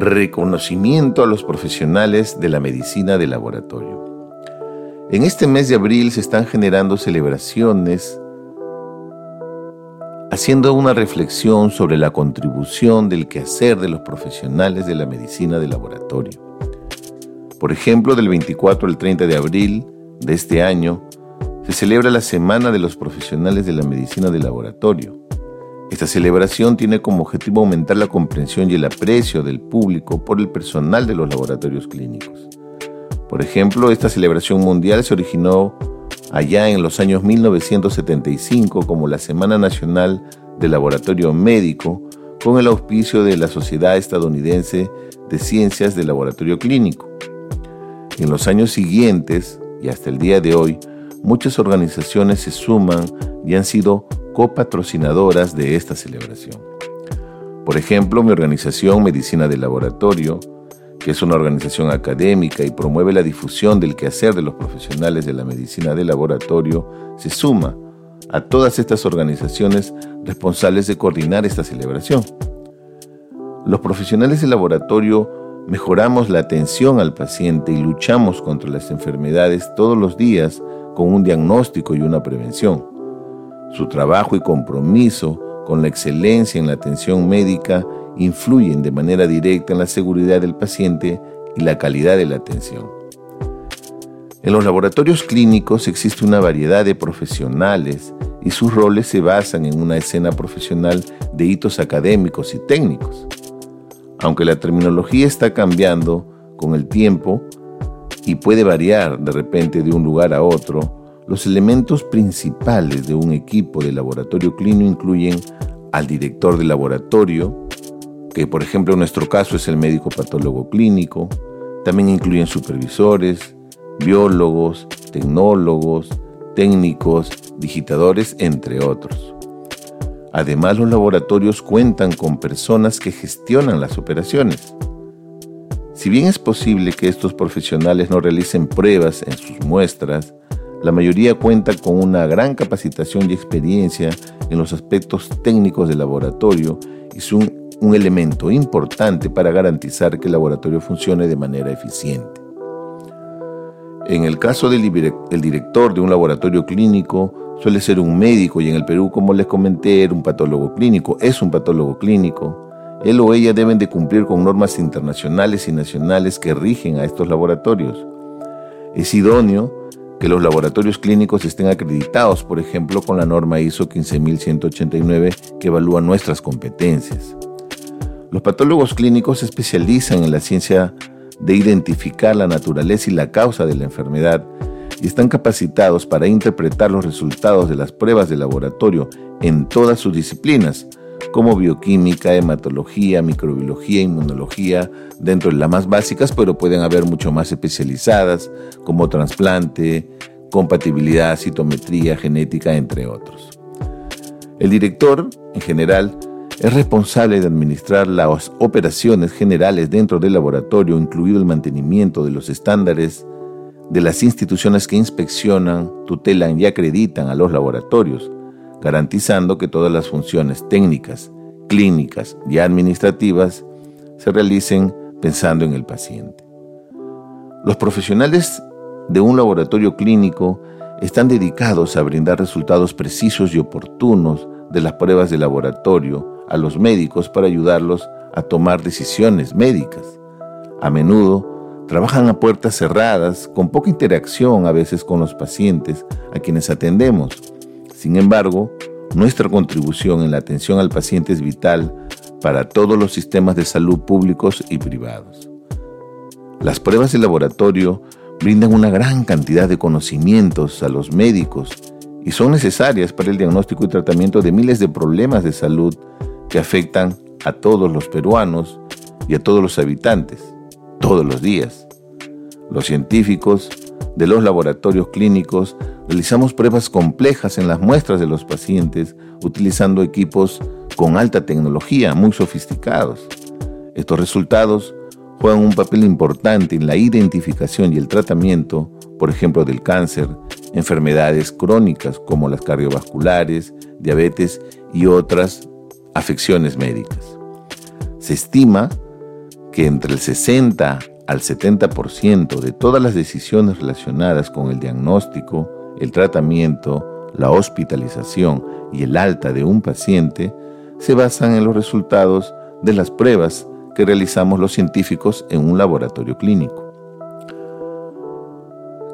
Reconocimiento a los profesionales de la medicina de laboratorio. En este mes de abril se están generando celebraciones haciendo una reflexión sobre la contribución del quehacer de los profesionales de la medicina de laboratorio. Por ejemplo, del 24 al 30 de abril de este año se celebra la Semana de los Profesionales de la Medicina de Laboratorio. Esta celebración tiene como objetivo aumentar la comprensión y el aprecio del público por el personal de los laboratorios clínicos. Por ejemplo, esta celebración mundial se originó allá en los años 1975 como la Semana Nacional del Laboratorio Médico con el auspicio de la Sociedad Estadounidense de Ciencias del Laboratorio Clínico. En los años siguientes y hasta el día de hoy, muchas organizaciones se suman y han sido copatrocinadoras de esta celebración. Por ejemplo, mi organización Medicina del Laboratorio, que es una organización académica y promueve la difusión del quehacer de los profesionales de la medicina del laboratorio, se suma a todas estas organizaciones responsables de coordinar esta celebración. Los profesionales del laboratorio mejoramos la atención al paciente y luchamos contra las enfermedades todos los días con un diagnóstico y una prevención. Su trabajo y compromiso con la excelencia en la atención médica influyen de manera directa en la seguridad del paciente y la calidad de la atención. En los laboratorios clínicos existe una variedad de profesionales y sus roles se basan en una escena profesional de hitos académicos y técnicos. Aunque la terminología está cambiando con el tiempo y puede variar de repente de un lugar a otro, los elementos principales de un equipo de laboratorio clínico incluyen al director de laboratorio, que por ejemplo en nuestro caso es el médico patólogo clínico, también incluyen supervisores, biólogos, tecnólogos, técnicos, digitadores, entre otros. Además, los laboratorios cuentan con personas que gestionan las operaciones. Si bien es posible que estos profesionales no realicen pruebas en sus muestras, la mayoría cuenta con una gran capacitación y experiencia en los aspectos técnicos del laboratorio y son un elemento importante para garantizar que el laboratorio funcione de manera eficiente. En el caso del director de un laboratorio clínico, suele ser un médico y en el Perú, como les comenté, era un patólogo clínico, es un patólogo clínico. Él o ella deben de cumplir con normas internacionales y nacionales que rigen a estos laboratorios. Es idóneo que los laboratorios clínicos estén acreditados, por ejemplo, con la norma ISO 15189 que evalúa nuestras competencias. Los patólogos clínicos se especializan en la ciencia de identificar la naturaleza y la causa de la enfermedad y están capacitados para interpretar los resultados de las pruebas de laboratorio en todas sus disciplinas, como bioquímica, hematología, microbiología, inmunología, dentro de las más básicas, pero pueden haber mucho más especializadas, como trasplante, compatibilidad, citometría, genética, entre otros. El director, en general, es responsable de administrar las operaciones generales dentro del laboratorio, incluido el mantenimiento de los estándares de las instituciones que inspeccionan, tutelan y acreditan a los laboratorios, garantizando que todas las funciones técnicas, clínicas y administrativas se realicen pensando en el paciente. Los profesionales de un laboratorio clínico están dedicados a brindar resultados precisos y oportunos de las pruebas de laboratorio a los médicos para ayudarlos a tomar decisiones médicas. A menudo trabajan a puertas cerradas, con poca interacción a veces con los pacientes a quienes atendemos. Sin embargo, nuestra contribución en la atención al paciente es vital para todos los sistemas de salud públicos y privados. Las pruebas de laboratorio brindan una gran cantidad de conocimientos a los médicos y son necesarias para el diagnóstico y tratamiento de miles de problemas de salud que afectan a todos los peruanos y a todos los habitantes, todos los días. Los científicos de los laboratorios clínicos realizamos pruebas complejas en las muestras de los pacientes utilizando equipos con alta tecnología, muy sofisticados. Estos resultados juegan un papel importante en la identificación y el tratamiento, por ejemplo, del cáncer, enfermedades crónicas como las cardiovasculares, diabetes y otras afecciones médicas. Se estima que entre el 60 al 70% de todas las decisiones relacionadas con el diagnóstico, el tratamiento, la hospitalización y el alta de un paciente se basan en los resultados de las pruebas que realizamos los científicos en un laboratorio clínico.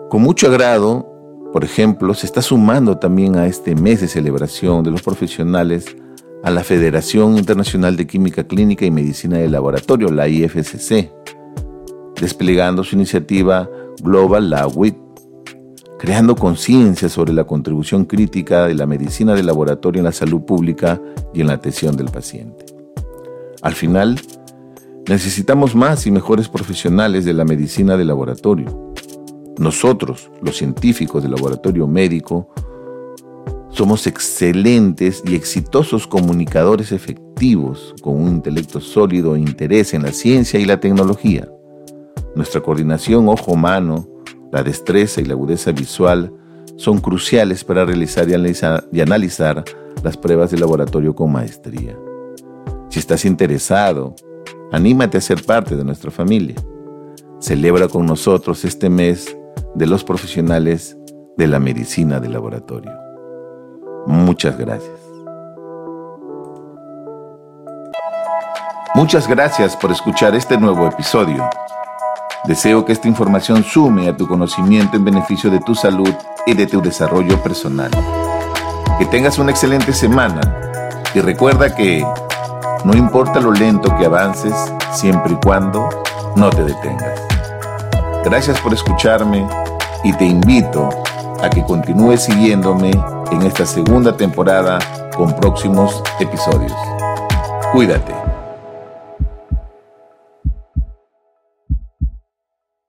Con mucho agrado, por ejemplo, se está sumando también a este mes de celebración de los profesionales a la Federación Internacional de Química Clínica y Medicina de Laboratorio, la IFCC, desplegando su iniciativa Global Lab Week, creando conciencia sobre la contribución crítica de la medicina de laboratorio en la salud pública y en la atención del paciente. Al final, necesitamos más y mejores profesionales de la medicina de laboratorio nosotros, los científicos del laboratorio médico, somos excelentes y exitosos comunicadores efectivos con un intelecto sólido e interés en la ciencia y la tecnología. Nuestra coordinación ojo-mano, la destreza y la agudeza visual son cruciales para realizar y analizar las pruebas de laboratorio con maestría. Si estás interesado, anímate a ser parte de nuestra familia. Celebra con nosotros este mes de los profesionales de la medicina de laboratorio. Muchas gracias. Muchas gracias por escuchar este nuevo episodio. Deseo que esta información sume a tu conocimiento en beneficio de tu salud y de tu desarrollo personal. Que tengas una excelente semana y recuerda que no importa lo lento que avances, siempre y cuando no te detengas. Gracias por escucharme y te invito a que continúes siguiéndome en esta segunda temporada con próximos episodios. Cuídate.